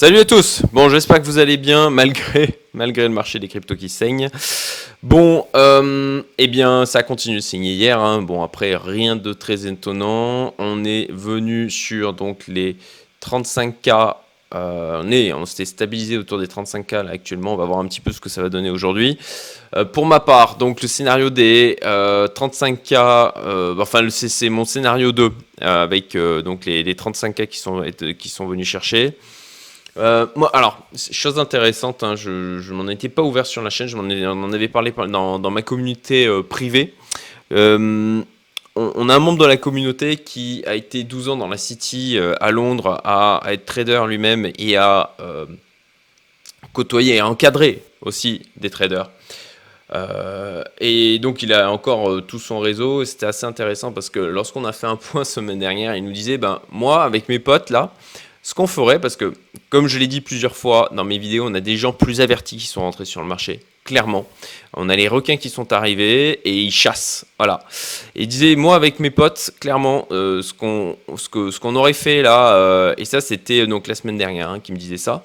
Salut à tous. Bon, j'espère que vous allez bien malgré malgré le marché des cryptos qui saigne. Bon, euh, eh bien, ça continue de saigner hier. hein. Bon, après, rien de très étonnant. On est venu sur donc les 35K. euh, on est, on s'était stabilisé autour des 35K là actuellement. On va voir un petit peu ce que ça va donner aujourd'hui. Euh, pour ma part, donc le scénario des euh, 35K, euh, enfin c'est mon scénario 2 euh, avec donc les, les 35K qui sont, qui sont venus chercher. Euh, alors, chose intéressante, hein, je, je m'en étais pas ouvert sur la chaîne, je m'en avait parlé par- dans, ma communauté euh, privée. Euh, on, a un membre de la communauté qui a été 12 ans dans la City à Londres à, être trader lui-même et à côtoyer et encadrer aussi des traders. Et donc il a encore tout son réseau c'était assez intéressant parce que lorsqu'on a fait un point semaine dernière, il nous disait ben moi avec mes potes là, ce qu'on ferait parce que comme je l'ai dit plusieurs fois dans mes vidéos, on a des gens plus avertis qui sont rentrés sur le marché, clairement. On a les requins qui sont arrivés et ils chassent, voilà. Et disait moi avec mes potes, clairement euh, ce qu'on ce que ce qu'on aurait fait là euh, et ça c'était donc la semaine dernière hein, qui me disait ça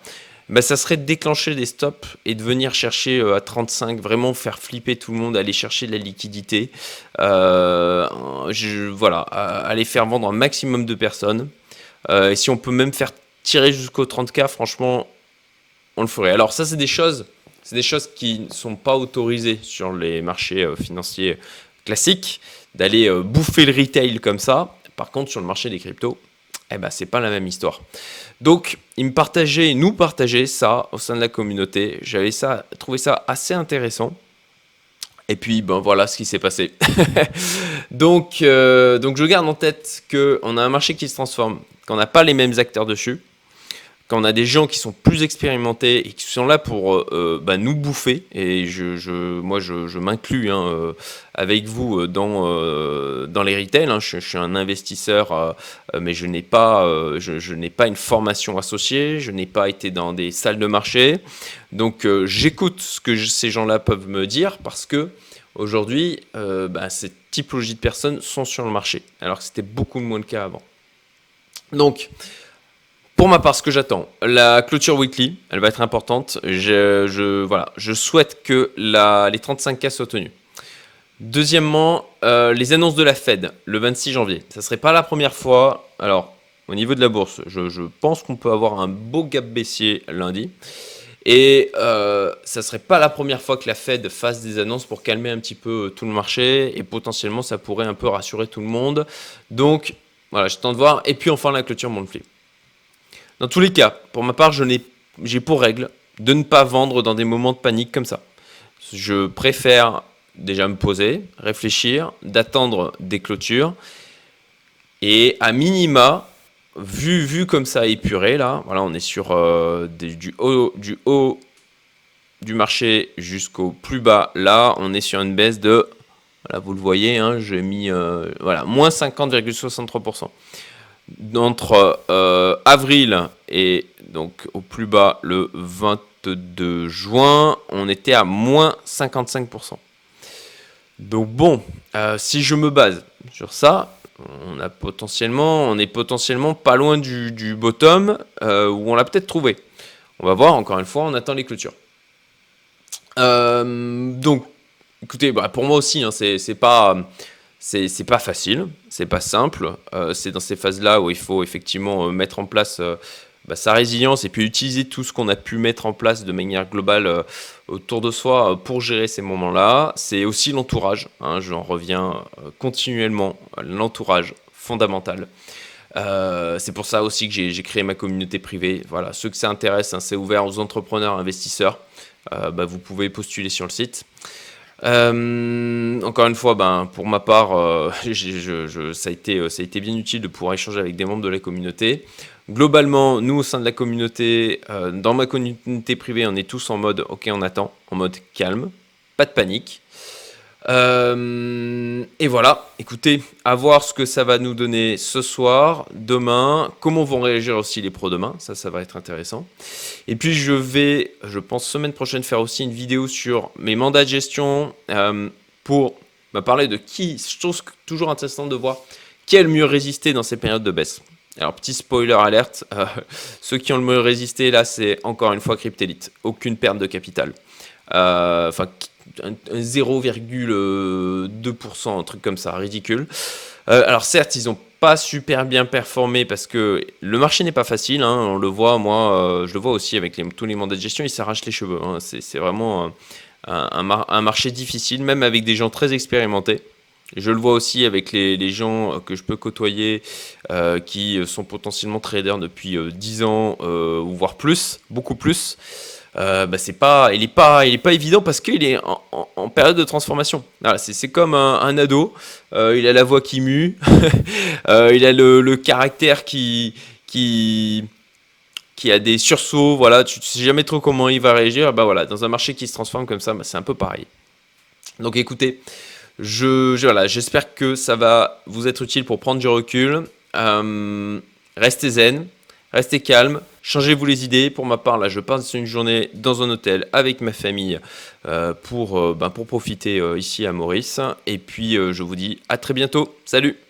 bah, ça serait de déclencher des stops et de venir chercher euh, à 35, vraiment faire flipper tout le monde, aller chercher de la liquidité. Euh, je- voilà, aller faire vendre un maximum de personnes. Euh, et si on peut même faire tirer jusqu'au 30K, franchement, on le ferait. Alors ça, c'est des choses, c'est des choses qui ne sont pas autorisées sur les marchés euh, financiers classiques, d'aller euh, bouffer le retail comme ça. Par contre, sur le marché des cryptos, eh ben, c'est pas la même histoire. Donc, il me partageait, nous partageait ça au sein de la communauté. J'avais ça, trouvé ça assez intéressant. Et puis, ben voilà ce qui s'est passé. donc, euh, donc, je garde en tête qu'on a un marché qui se transforme, qu'on n'a pas les mêmes acteurs dessus, qu'on a des gens qui sont plus expérimentés et qui sont là pour euh, euh, bah, nous bouffer. Et je, moi, je, m'inclus hein, euh, avec vous dans, euh, dans les retail. hein. Je, suis un investisseur, mais je n'ai pas, je, n'ai pas une formation associée. Je n'ai pas été dans des salles de marché. Donc, j'écoute ce que ces gens-là peuvent me dire parce que aujourd'hui, bah, cette de personnes sont sur le marché, alors que c'était beaucoup moins le cas avant. Donc, pour ma part, ce que j'attends, la clôture weekly, elle va être importante. Je, je- voilà, je souhaite que la- les 35K soient tenus. Deuxièmement, euh, les annonces de la Fed le 26 janvier. Ça serait pas la première fois. Alors, au niveau de la bourse, je, pense qu'on peut avoir un beau gap baissier lundi. Et euh, ça serait pas la première fois que la Fed fasse des annonces pour calmer un petit peu euh, tout le marché. Et potentiellement, ça pourrait un peu rassurer tout le monde. Donc, voilà, j'attends de voir. Et puis enfin, la clôture monthly. Dans tous les cas, pour ma part, j'ai pour règle de ne pas vendre dans des moments de panique comme ça. Je préfère déjà me poser, réfléchir, d'attendre des clôtures et à minima, vu, vu comme ça épuré là, voilà, on est sur euh, du, haut, du haut du marché jusqu'au plus bas. Là, on est sur une baisse de, voilà, vous le voyez, hein, j'ai mis euh, voilà, moins 50,63% entre euh, avril et donc au plus bas le 22 juin, on était à moins 55%. Donc bon, euh, si je me base sur ça, on a potentiellement, on est potentiellement pas loin du, bottom euh, où on l'a peut-être trouvé. On va voir. Encore une fois, on attend les clôtures. Donc, écoutez, bah, pour moi aussi, hein, c'est pas c'est pas facile, c'est pas simple. Euh, c'est dans ces phases-là où il faut effectivement euh, mettre en place euh, bah, sa résilience et puis utiliser tout ce qu'on a pu mettre en place de manière globale autour de soi pour gérer ces moments-là. C'est aussi l'entourage. hein, J'en reviens continuellement. L'entourage fondamental. C'est pour ça aussi que j'ai créé ma communauté privée. Voilà, ceux que ça intéresse, hein, c'est ouvert aux entrepreneurs, investisseurs. Bah, vous pouvez postuler sur le site. Euh, encore une fois, ben, pour ma part, euh, ça, a été, euh, ça a été bien utile de pouvoir échanger avec des membres de la communauté. Globalement, nous, au sein de la communauté, dans ma communauté privée, on est tous en mode OK, on attend, en mode calme, pas de panique. Euh, et voilà, écoutez, à voir ce que ça va nous donner ce soir, demain, comment vont réagir aussi les pros demain, ça, ça va être intéressant. Et puis je vais, je pense, semaine prochaine faire aussi une vidéo sur mes mandats de gestion euh, pour parler de qui, je trouve toujours intéressant de voir qui a le mieux résisté dans ces périodes de baisse. Alors, petit spoiler alerte, euh, ceux qui ont le mieux résisté, là, c'est encore une fois Cryptelite. Aucune perte de capital. Euh, enfin, 0,2%, un truc comme ça, ridicule. Euh, alors, certes, ils n'ont pas super bien performé parce que le marché n'est pas facile. Hein, on le voit, moi, je le vois aussi avec tous les mandats de gestion, ils s'arrachent les cheveux. Hein, c'est vraiment un marché difficile, même avec des gens très expérimentés. Je le vois aussi avec les, gens que je peux côtoyer euh, qui sont potentiellement traders depuis 10 euh, ans euh, ou voire plus, beaucoup plus. Bah c'est pas, il n'est pas, il est pas évident parce qu'il est en, période de transformation. c'est comme un, ado. il a la voix qui mue, il a le, caractère qui, qui, qui a des sursauts. Voilà, tu ne sais jamais trop comment il va réagir. Bah voilà, dans un marché qui se transforme comme ça, bah, c'est un peu pareil. Donc écoutez. Je, voilà, j'espère que ça va vous être utile pour prendre du recul. Euh, restez zen, restez calme, changez-vous les idées. Pour ma part, là, je passe une journée dans un hôtel avec ma famille euh, euh, ben, pour profiter ici à Maurice. Et puis, je vous dis à très bientôt. Salut